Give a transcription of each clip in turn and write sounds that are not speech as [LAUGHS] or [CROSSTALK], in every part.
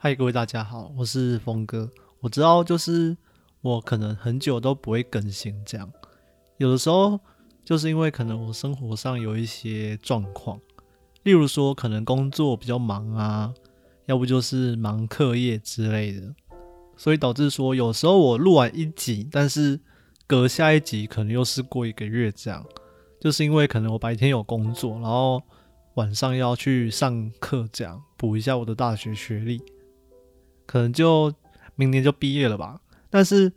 嗨，各位大家好，我是峰哥。我知道，就是我可能很久都不会更新，这样有的时候就是因为可能我生活上有一些状况，例如说可能工作比较忙啊，要不就是忙课业之类的，所以导致说有时候我录完一集，但是隔下一集可能又是过一个月这样，就是因为可能我白天有工作，然后晚上要去上课，这样补一下我的大学学历。可能就明年就毕业了吧。但是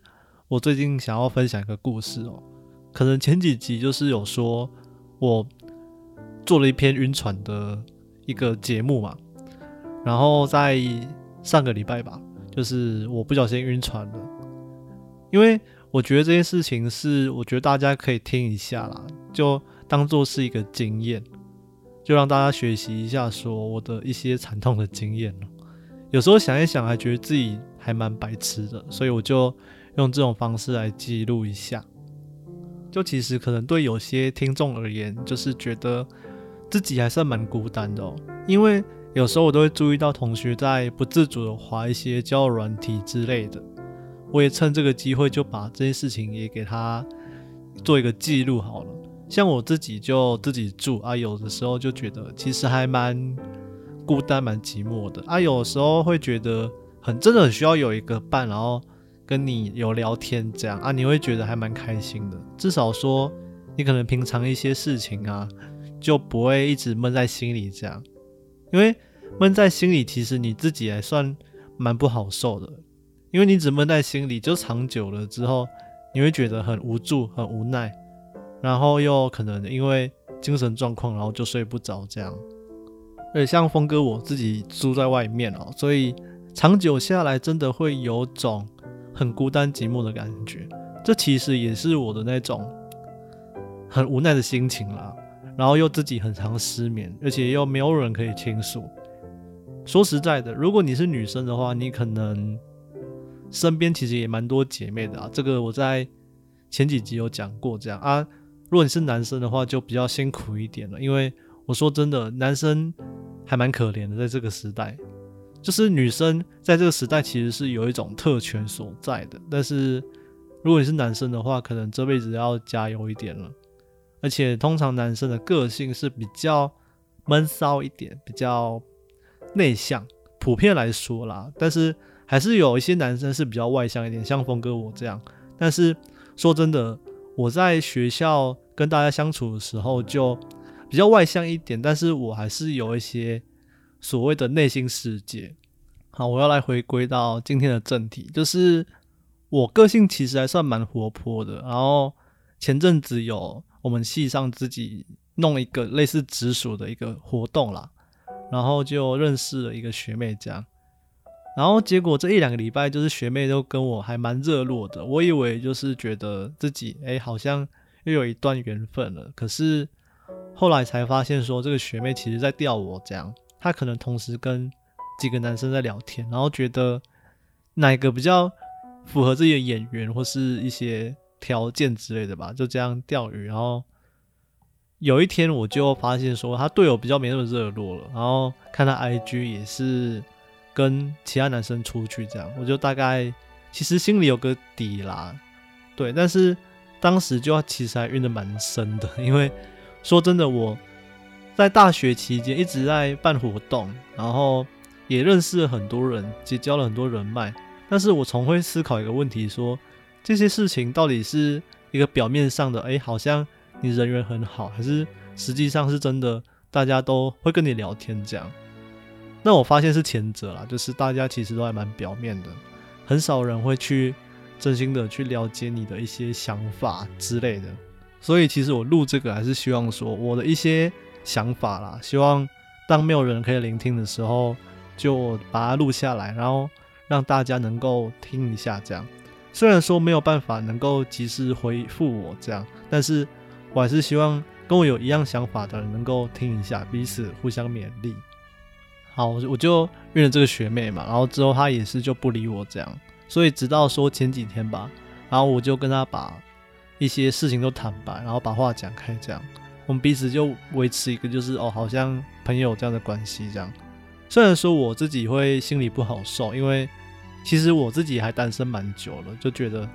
我最近想要分享一个故事哦。可能前几集就是有说我做了一篇晕船的一个节目嘛。然后在上个礼拜吧，就是我不小心晕船了。因为我觉得这件事情是，我觉得大家可以听一下啦，就当做是一个经验，就让大家学习一下，说我的一些惨痛的经验了。有时候想一想，还觉得自己还蛮白痴的，所以我就用这种方式来记录一下。就其实可能对有些听众而言，就是觉得自己还算蛮孤单的哦。因为有时候我都会注意到同学在不自主的划一些交友软体之类的，我也趁这个机会就把这件事情也给他做一个记录好了。像我自己就自己住啊，有的时候就觉得其实还蛮。孤单蛮寂寞的啊，有时候会觉得很真的很需要有一个伴，然后跟你有聊天这样啊，你会觉得还蛮开心的。至少说你可能平常一些事情啊，就不会一直闷在心里这样，因为闷在心里其实你自己还算蛮不好受的，因为你只闷在心里，就长久了之后，你会觉得很无助、很无奈，然后又可能因为精神状况，然后就睡不着这样。而且像峰哥我自己住在外面哦，所以长久下来真的会有种很孤单寂寞的感觉。这其实也是我的那种很无奈的心情啦。然后又自己很常失眠，而且又没有人可以倾诉。说实在的，如果你是女生的话，你可能身边其实也蛮多姐妹的啊。这个我在前几集有讲过，这样啊。如果你是男生的话，就比较辛苦一点了，因为我说真的，男生。还蛮可怜的，在这个时代，就是女生在这个时代其实是有一种特权所在的。但是如果你是男生的话，可能这辈子要加油一点了。而且通常男生的个性是比较闷骚一点，比较内向，普遍来说啦。但是还是有一些男生是比较外向一点，像峰哥我这样。但是说真的，我在学校跟大家相处的时候就。比较外向一点，但是我还是有一些所谓的内心世界。好，我要来回归到今天的正题，就是我个性其实还算蛮活泼的。然后前阵子有我们系上自己弄一个类似直属的一个活动啦，然后就认识了一个学妹这样。然后结果这一两个礼拜，就是学妹都跟我还蛮热络的。我以为就是觉得自己哎，好像又有一段缘分了，可是。后来才发现，说这个学妹其实在钓我，这样她可能同时跟几个男生在聊天，然后觉得哪个比较符合自己的眼缘或是一些条件之类的吧，就这样钓鱼。然后有一天我就发现说，他对我比较没那么热络了，然后看他 IG 也是跟其他男生出去这样，我就大概其实心里有个底啦，对，但是当时就其实还晕的蛮深的，因为。说真的，我在大学期间一直在办活动，然后也认识了很多人，结交了很多人脉。但是我从会思考一个问题：说这些事情到底是一个表面上的，哎，好像你人缘很好，还是实际上是真的大家都会跟你聊天这样？那我发现是前者啦，就是大家其实都还蛮表面的，很少人会去真心的去了解你的一些想法之类的。所以其实我录这个还是希望说我的一些想法啦，希望当没有人可以聆听的时候，就把它录下来，然后让大家能够听一下。这样虽然说没有办法能够及时回复我这样，但是我还是希望跟我有一样想法的人能够听一下，彼此互相勉励。好，我就认了这个学妹嘛，然后之后她也是就不理我这样，所以直到说前几天吧，然后我就跟她把。一些事情都坦白，然后把话讲开，这样我们彼此就维持一个就是哦，好像朋友这样的关系这样。虽然说我自己会心里不好受，因为其实我自己还单身蛮久了，就觉得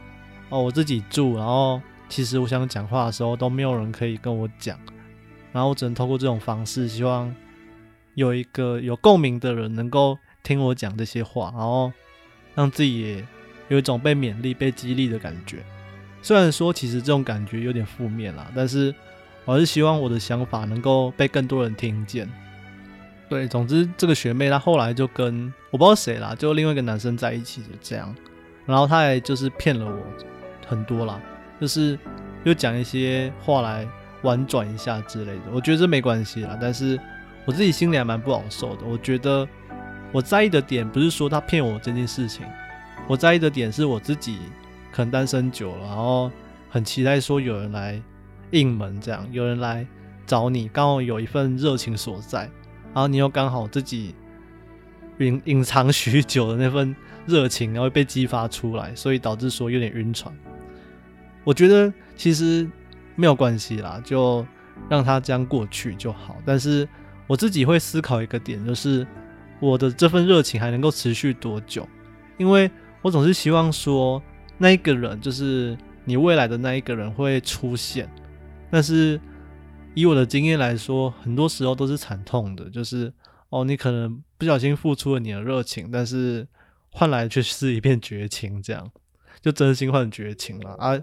哦，我自己住，然后其实我想讲话的时候都没有人可以跟我讲，然后我只能透过这种方式，希望有一个有共鸣的人能够听我讲这些话，然后让自己也有一种被勉励、被激励的感觉。虽然说其实这种感觉有点负面啦，但是我还是希望我的想法能够被更多人听见。对，总之这个学妹她后来就跟我不知道谁啦，就另外一个男生在一起就这样，然后她还就是骗了我很多啦，就是又讲一些话来婉转一下之类的。我觉得这没关系啦，但是我自己心里还蛮不好受的。我觉得我在意的点不是说她骗我这件事情，我在意的点是我自己可能单身久了，然后很期待说有人来应门，这样有人来找你，刚好有一份热情所在。然后你又刚好自己隐隐藏许久的那份热情，然后被激发出来，所以导致说有点晕船。我觉得其实没有关系啦，就让它这样过去就好。但是我自己会思考一个点，就是我的这份热情还能够持续多久？因为我总是希望说那一个人，就是你未来的那一个人会出现，但是。以我的经验来说，很多时候都是惨痛的，就是哦，你可能不小心付出了你的热情，但是换来却是一片绝情，这样就真心换绝情了啊。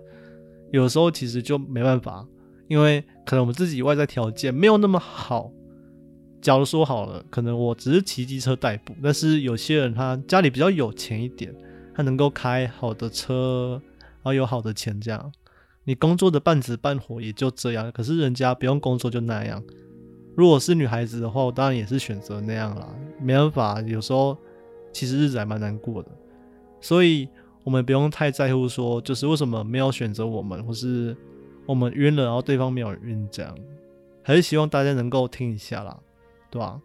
有时候其实就没办法，因为可能我们自己外在条件没有那么好。假如说好了，可能我只是骑机车代步，但是有些人他家里比较有钱一点，他能够开好的车，然后有好的钱这样。你工作的半死半活也就这样，可是人家不用工作就那样。如果是女孩子的话，我当然也是选择那样啦。没办法，有时候其实日子还蛮难过的，所以我们不用太在乎说，就是为什么没有选择我们，或是我们晕了，然后对方没有晕这样。还是希望大家能够听一下啦，对吧？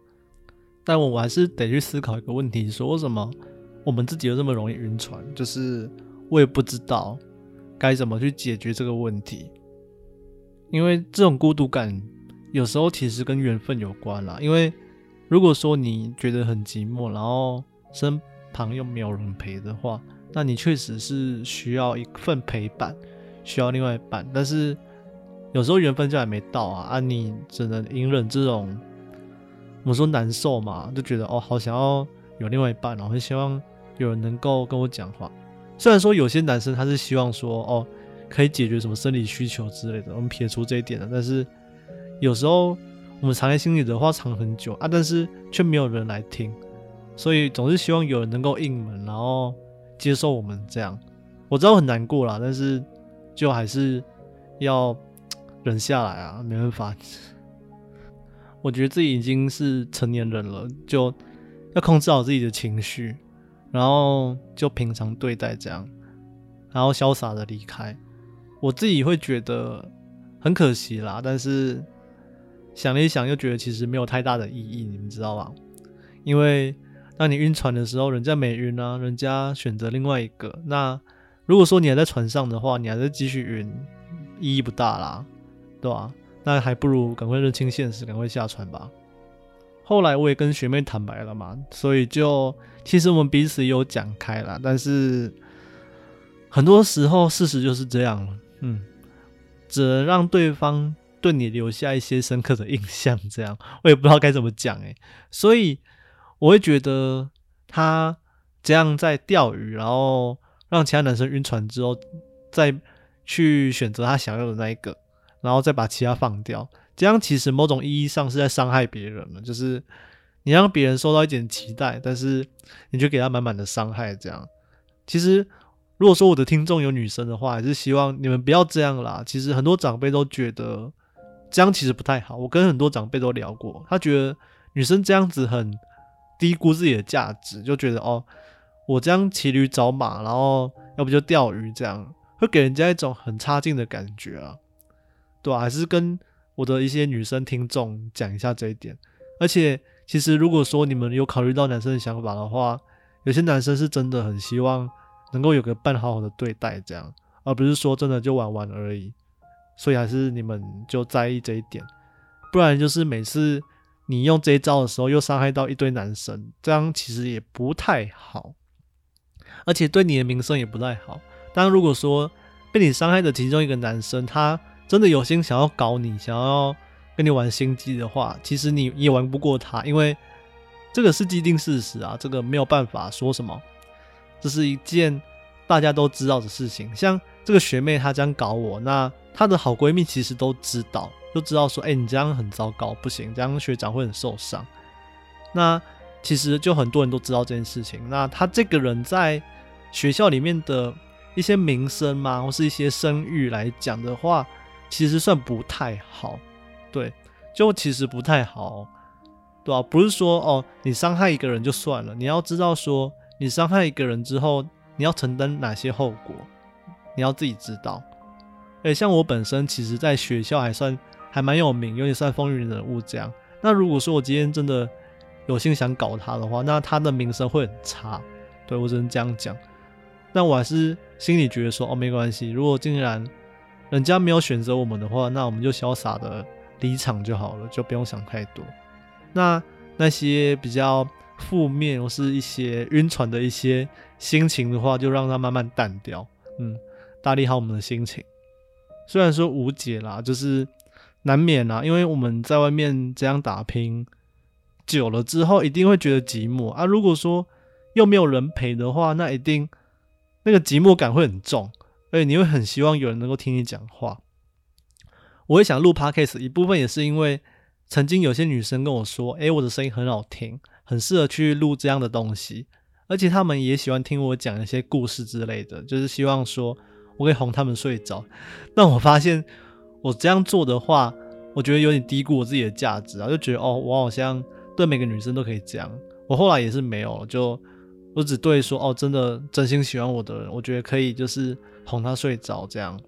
但我还是得去思考一个问题：说为什么我们自己又这么容易晕船？就是我也不知道。该怎么去解决这个问题？因为这种孤独感有时候其实跟缘分有关啦。因为如果说你觉得很寂寞，然后身旁又没有人陪的话，那你确实是需要一份陪伴，需要另外一半。但是有时候缘分就还没到啊，啊，你只能隐忍这种我说难受嘛，就觉得哦，好想要有另外一半，然后希望有人能够跟我讲话。虽然说有些男生他是希望说哦可以解决什么生理需求之类的，我们撇除这一点了。但是有时候我们藏在心里的话藏很久啊，但是却没有人来听，所以总是希望有人能够应门，然后接受我们这样。我知道很难过啦，但是就还是要忍下来啊，没办法。我觉得自己已经是成年人了，就要控制好自己的情绪。然后就平常对待这样，然后潇洒的离开。我自己会觉得很可惜啦，但是想了一想，又觉得其实没有太大的意义，你们知道吧？因为当你晕船的时候，人家没晕啊，人家选择另外一个。那如果说你还在船上的话，你还在继续晕，意义不大啦，对吧？那还不如赶快认清现实，赶快下船吧。后来我也跟学妹坦白了嘛，所以就其实我们彼此有讲开了，但是很多时候事实就是这样，嗯，只能让对方对你留下一些深刻的印象，这样我也不知道该怎么讲诶。所以我会觉得他这样在钓鱼，然后让其他男生晕船之后，再去选择他想要的那一个，然后再把其他放掉。这样其实某种意义上是在伤害别人了，就是你让别人受到一点期待，但是你就给他满满的伤害。这样，其实如果说我的听众有女生的话，还是希望你们不要这样啦。其实很多长辈都觉得这样其实不太好。我跟很多长辈都聊过，他觉得女生这样子很低估自己的价值，就觉得哦，我这样骑驴找马，然后要不就钓鱼，这样会给人家一种很差劲的感觉啊，对吧？还是跟。我的一些女生听众讲一下这一点，而且其实如果说你们有考虑到男生的想法的话，有些男生是真的很希望能够有个伴好好的对待这样，而不是说真的就玩玩而已。所以还是你们就在意这一点，不然就是每次你用这一招的时候又伤害到一堆男生，这样其实也不太好，而且对你的名声也不太好。当然，如果说被你伤害的其中一个男生，他真的有心想要搞你，想要跟你玩心机的话，其实你也玩不过他，因为这个是既定事实啊，这个没有办法说什么。这是一件大家都知道的事情。像这个学妹她这样搞我，那她的好闺蜜其实都知道，都知道说，哎，你这样很糟糕，不行，这样学长会很受伤。那其实就很多人都知道这件事情。那她这个人在学校里面的。一些名声嘛，或是一些声誉来讲的话，其实算不太好，对，就其实不太好，对吧？不是说哦，你伤害一个人就算了，你要知道说，你伤害一个人之后，你要承担哪些后果，你要自己知道。诶，像我本身其实在学校还算还蛮有名，有点算风云人物这样。那如果说我今天真的有心想搞他的话，那他的名声会很差，对我只能这样讲。但我还是心里觉得说，哦，没关系。如果竟然人家没有选择我们的话，那我们就潇洒的离场就好了，就不用想太多。那那些比较负面或是一些晕船的一些心情的话，就让它慢慢淡掉。嗯，打理好我们的心情。虽然说无解啦，就是难免啦，因为我们在外面这样打拼久了之后，一定会觉得寂寞啊。如果说又没有人陪的话，那一定。那个寂寞感会很重，而且你会很希望有人能够听你讲话。我也想录 podcast，一部分也是因为曾经有些女生跟我说：“诶，我的声音很好听，很适合去录这样的东西。”而且他们也喜欢听我讲一些故事之类的，就是希望说我可以哄他们睡着。但我发现我这样做的话，我觉得有点低估我自己的价值啊，就觉得哦，我好像对每个女生都可以这样。我后来也是没有就。我只对说哦，真的真心喜欢我的人，我觉得可以就是哄他睡着这样。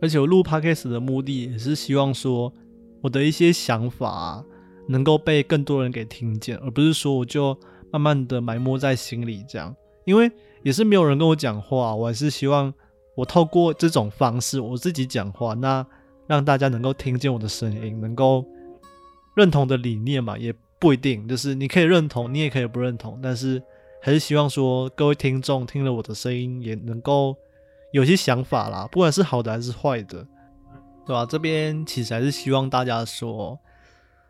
而且我录 podcast 的目的也是希望说我的一些想法能够被更多人给听见，而不是说我就慢慢的埋没在心里这样。因为也是没有人跟我讲话，我还是希望我透过这种方式我自己讲话，那让大家能够听见我的声音，能够认同的理念嘛，也不一定，就是你可以认同，你也可以不认同，但是。还是希望说各位听众听了我的声音也能够有些想法啦，不管是好的还是坏的，对吧？这边其实还是希望大家说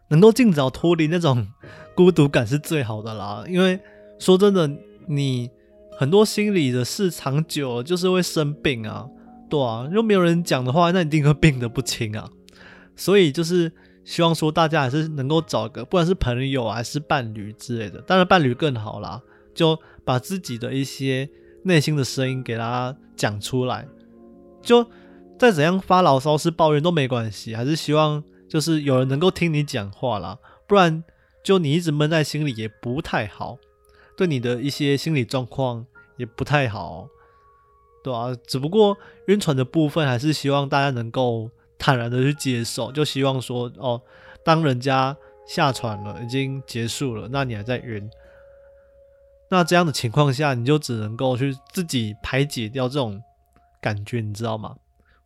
能够尽早脱离那种 [LAUGHS] 孤独感是最好的啦。因为说真的，你很多心理的事长久就是会生病啊，对啊，又没有人讲的话，那一定会病得不轻啊。所以就是希望说大家还是能够找个不管是朋友还是伴侣之类的，当然伴侣更好啦。就把自己的一些内心的声音给他讲出来，就再怎样发牢骚是抱怨都没关系，还是希望就是有人能够听你讲话啦，不然就你一直闷在心里也不太好，对你的一些心理状况也不太好，对啊，只不过晕船的部分还是希望大家能够坦然的去接受，就希望说哦，当人家下船了，已经结束了，那你还在晕。那这样的情况下，你就只能够去自己排解掉这种感觉，你知道吗？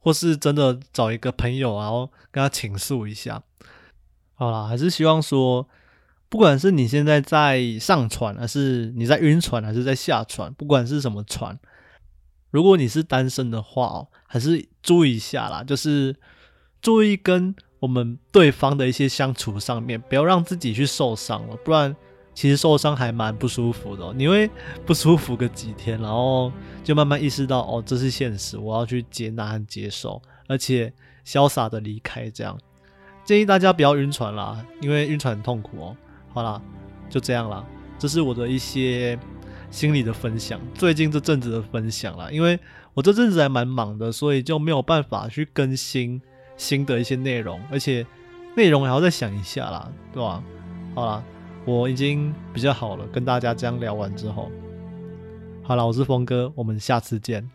或是真的找一个朋友，然后跟他倾诉一下。好啦，还是希望说，不管是你现在在上船，还是你在晕船，还是在下船，不管是什么船，如果你是单身的话哦，还是注意一下啦，就是注意跟我们对方的一些相处上面，不要让自己去受伤了，不然。其实受伤还蛮不舒服的，你会不舒服个几天，然后就慢慢意识到哦，这是现实，我要去接纳和接受，而且潇洒的离开。这样建议大家不要晕船啦，因为晕船很痛苦哦。好啦，就这样啦，这是我的一些心理的分享，最近这阵子的分享啦。因为我这阵子还蛮忙的，所以就没有办法去更新新的一些内容，而且内容还要再想一下啦，对吧？好啦。我已经比较好了，跟大家这样聊完之后，好了，我是峰哥，我们下次见。